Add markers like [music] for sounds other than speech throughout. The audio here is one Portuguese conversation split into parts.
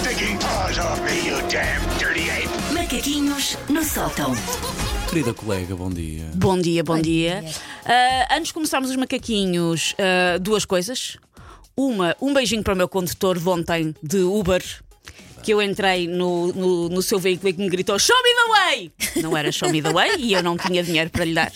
stinking paws off me, you damn dirty ape! Macaquinhos no sótão. Querida colega, bom dia. Bom dia, bom dia. Ah, antes de começarmos os macaquinhos, ah, duas coisas. Uma, um beijinho para o meu condutor de ontem de Uber. Que eu entrei no, no, no seu veículo e que me gritou Show me the way! Não era Show me the way e eu não tinha dinheiro para lhe dar.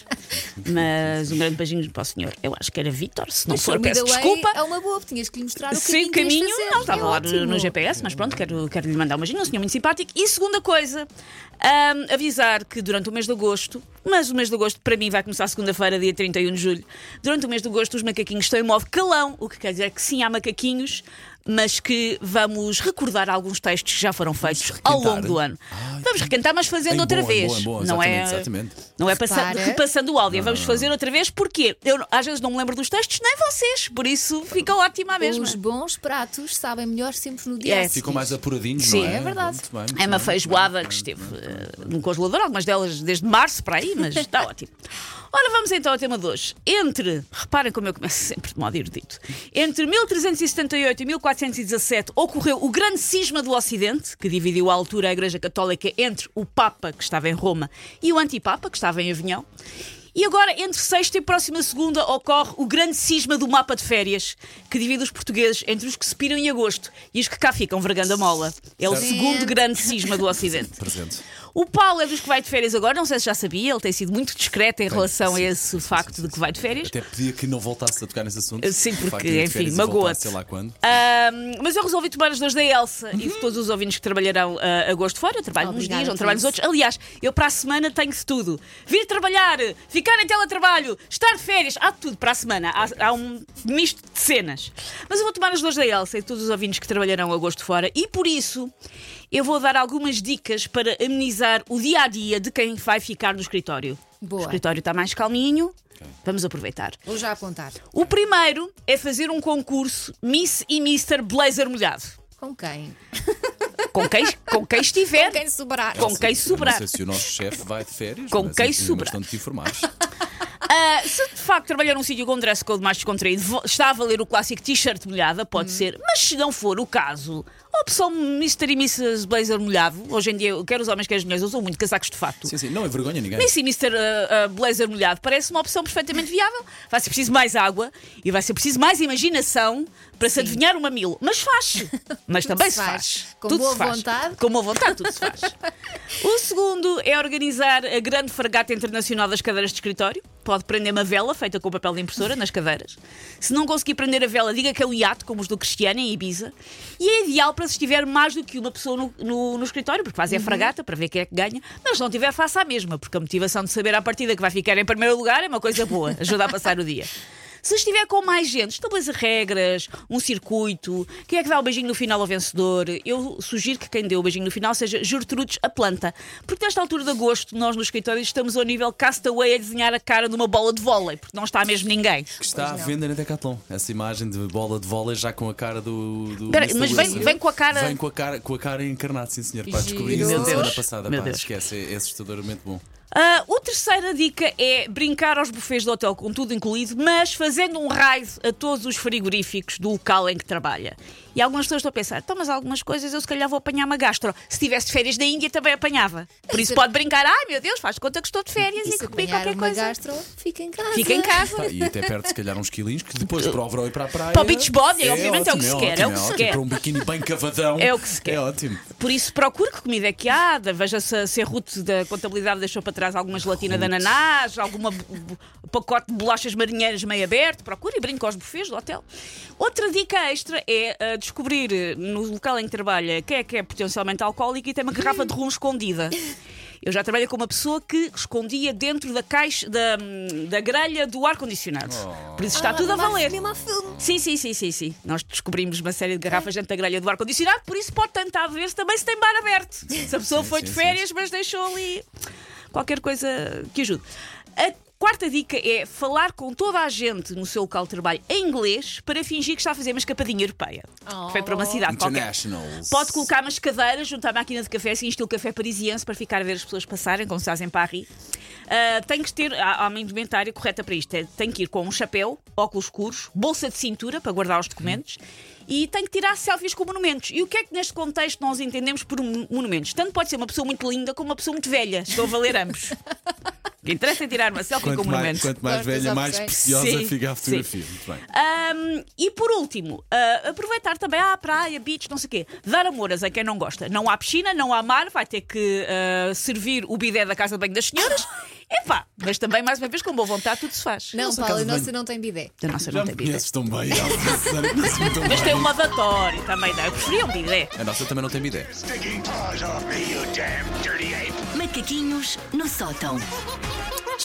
Mas um grande beijinho para o senhor. Eu acho que era Vitor, se não Mas for, peço Way desculpa. É uma boa, tinhas que lhe mostrar o Sim, caminho. caminho, que ias fazer. não, estava É lá no, ótimo. no GPS, mas pronto, quero, quero lhe mandar um beijinho, um senhor muito simpático. E segunda coisa, ahm, avisar que durante o mês de agosto, mas o mês de agosto para mim vai começar segunda-feira, dia 31 de julho, durante o mês de agosto os macaquinhos estão em modo calão, o que quer dizer que sim, há macaquinhos, mas que vamos recordar alguns textos que já foram feitos ao longo do ano. Ai, vamos requentar, mas fazendo outra bom, vez. bom, em bom, não é, exatamente. Não é passa- Repara. repassando o áudio, vamos fazer outra vez, porque eu às vezes não me lembro dos textos, nem vocês, por isso fica ótimo à mesma. Os bons pratos sabem melhor sempre no dia É. Ficam mais apuradinhos, Sim, não é? é verdade. Muito bem, muito É uma bem. feijoada que esteve eh, no congelador, algumas delas desde março para aí, mas está [laughs] ótimo. Ora, vamos então ao tema de hoje. Entre, reparem como eu começo [laughs] sempre de modo erudito, entre 1378 e 1417 ocorreu o grande cisma do Ocidente, que dividiu à altura a Igreja Católica entre o Papa, que estava em Roma, e o Antipapa, que estava em Avinhão. E agora, entre sexta e próxima segunda, ocorre o grande cisma do mapa de férias, que divide os portugueses entre os que se piram em agosto e os que cá ficam vergando a mola. É o Certo. segundo grande cisma do Ocidente. Presente. O Paulo é dos que vai de férias agora, não sei se já sabia, ele tem sido muito discreto em relação a esse facto de que vai de férias. Até pedia que não voltasse a tocar nesse assunto. Sim, porque, enfim, magoa-te. Sei lá quando. Ahm, mas eu resolvi tomar as dores da Elsa e de todos os ouvintes que trabalharão ah, agosto fora. Eu trabalho uns Obrigada dias, não trabalho nos outros. Aliás, eu para a semana tenho de tudo: vir trabalhar, ficar em teletrabalho, estar de férias, há de tudo para a semana. Há, há um misto de cenas. Mas eu vou tomar as dores da Elsa e de todos os ouvintes que trabalharão agosto fora e por isso eu vou dar algumas dicas para amenizar o dia a dia de quem vai ficar no escritório. Boa. O escritório está mais calminho. Vamos aproveitar. Vou já apontar. O primeiro é fazer um concurso Miss e Mr. Blazer molhado. Com quem? Com quem, com quem estiver. Com quem sobrar. Com quem sobrar. Não sei se o nosso chefe vai de férias. Com quem sobrar. Mas te informares. [laughs] Ah, se de facto trabalhar num sítio com dress code mais descontraído, está a valer o clássico t-shirt molhada, pode ser. Mas se não for o caso, a opção Mr. e Mrs. Blazer molhado, hoje em dia, quer os homens, quer as mulheres, usam muito casacos de fato. sim, sim. Não é vergonha ninguém. Miss e Mr. ah, ah, Blazer molhado parece uma opção perfeitamente viável. Vai ser preciso mais água e vai ser preciso mais imaginação para se adivinhar o mamilo. Mas faz. Mas também se se faz. faz. Com Tudo boa se faz. vontade. Com boa vontade, tudo se faz. [laughs] O segundo é organizar a grande fragata internacional das cadeiras de escritório. Pode prender uma vela feita com papel de impressora nas cadeiras. Se não conseguir prender a vela, diga que é um iate, como os do Cristiano em Ibiza. E é ideal para se tiver mais do que uma pessoa no, no- no escritório, porque fazem a fragata para ver quem é que ganha. Mas se não tiver, faça a mesma, porque a motivação de saber à partida que vai ficar em primeiro lugar é uma coisa boa, [laughs] ajuda a passar o dia. Se estiver com mais gente, estabeleça regras, um circuito. Quem é que dá o beijinho no final ao vencedor? Eu sugiro que quem dê o beijinho no final seja Gertrudes a planta. Porque nesta altura de agosto, nós no escritório estamos ao nível castaway a desenhar a cara numa bola de vôlei, porque não está mesmo ninguém. Que está à venda na Decathlon. Essa imagem de bola de vôlei já com a cara do. do Espera, Mr. mas vem, vem com a cara. Vem com a cara, com a cara encarnada, sim senhor. Pá, descobri isso na Meu semana Deus. passada. Meu Pá, Deus. esquece, é, é assustadoramente bom. Ah, a terceira dica é brincar aos bufês do hotel com tudo incluído, mas fazendo um raid a todos os frigoríficos do local em que trabalha. E algumas pessoas estão a pensar, então, mas algumas coisas eu se calhar vou apanhar uma gastro. Se tivesse de férias na Índia também apanhava. Por isso pode brincar, ai meu Deus, faz de conta que estou de férias E e comi qualquer coisa. gastro, fica em casa. Fica em casa. E até perde se calhar uns quilinhos que depois para o verão e para a praia. Para o beach body, obviamente, é o que se ótimo, quer, é o que se ótimo. quer. Para um biquíni bem cavadão. É o que se quer. É ótimo. Por isso, procure que comida é que há. Veja se, se a Ruth da contabilidade deixou para trás alguma gelatina de ananás, b- pacote de bolachas marinheiras meio aberto. Procure e brinque aos bufês do hotel. Outra dica extra é ah, descobrir eh, no local em que trabalha quem é que é potencialmente alcoólico e tem uma garrafa de rum escondida. Eu já trabalhei com uma pessoa que escondia dentro da caixa, da, hum, da grelha do ar-condicionado. Por isso está Ah, tudo a valer. Mesmo a filme. Sim, sim, sim, sim, sim. Nós descobrimos uma série de garrafas dentro da grelha do ar-condicionado, por isso pode tentar ver se também se tem bar aberto. Se a pessoa Sim, foi sim, de sim. férias, mas deixou ali qualquer coisa que ajude. A quarta dica é falar com toda a gente no seu local de trabalho em inglês para fingir que está a fazer uma escapadinha europeia. Oh. Foi para uma cidade qualquer. Pode colocar umas cadeiras junto à máquina de café, assim, estilo café parisiense, para ficar a ver as pessoas passarem, como se fazem Paris. Ah, tem que ter há, há uma indumentária correta para isto. É, tem que ir com um chapéu, óculos escuros, bolsa de cintura para guardar os documentos e tem que tirar selfies com monumentos. E o que é que neste contexto nós entendemos por mon- monumentos? Tanto pode ser uma pessoa muito linda como uma pessoa muito velha. Estou a valer ambos. [laughs] O que interessa é tirar uma selfie com Quanto mais, monumentos. quanto mais Gosto das velha, mais preciosa Sim, fica a sim. fotografia. Muito bem. Ahm, e por último, ah, aproveitar também à praia, beach, não sei o quê. Dar amoras a quem não gosta. Não há piscina, não há mar, vai ter que ah, servir o bidé da casa de banho das senhoras. Epá, mas também, mais uma vez, com boa vontade, tudo se faz. Não, Nossa, Paulo, a casa de nossa banho. não tem bidé. A nossa Já não me tem bidé. conheces tão bem, Elsa. Sério, conheces-me tão [laughs] Mas tem um lavatório também, não. Eu preferia um bidé. A nossa também não tem ideia. Macaquinhos no sótão.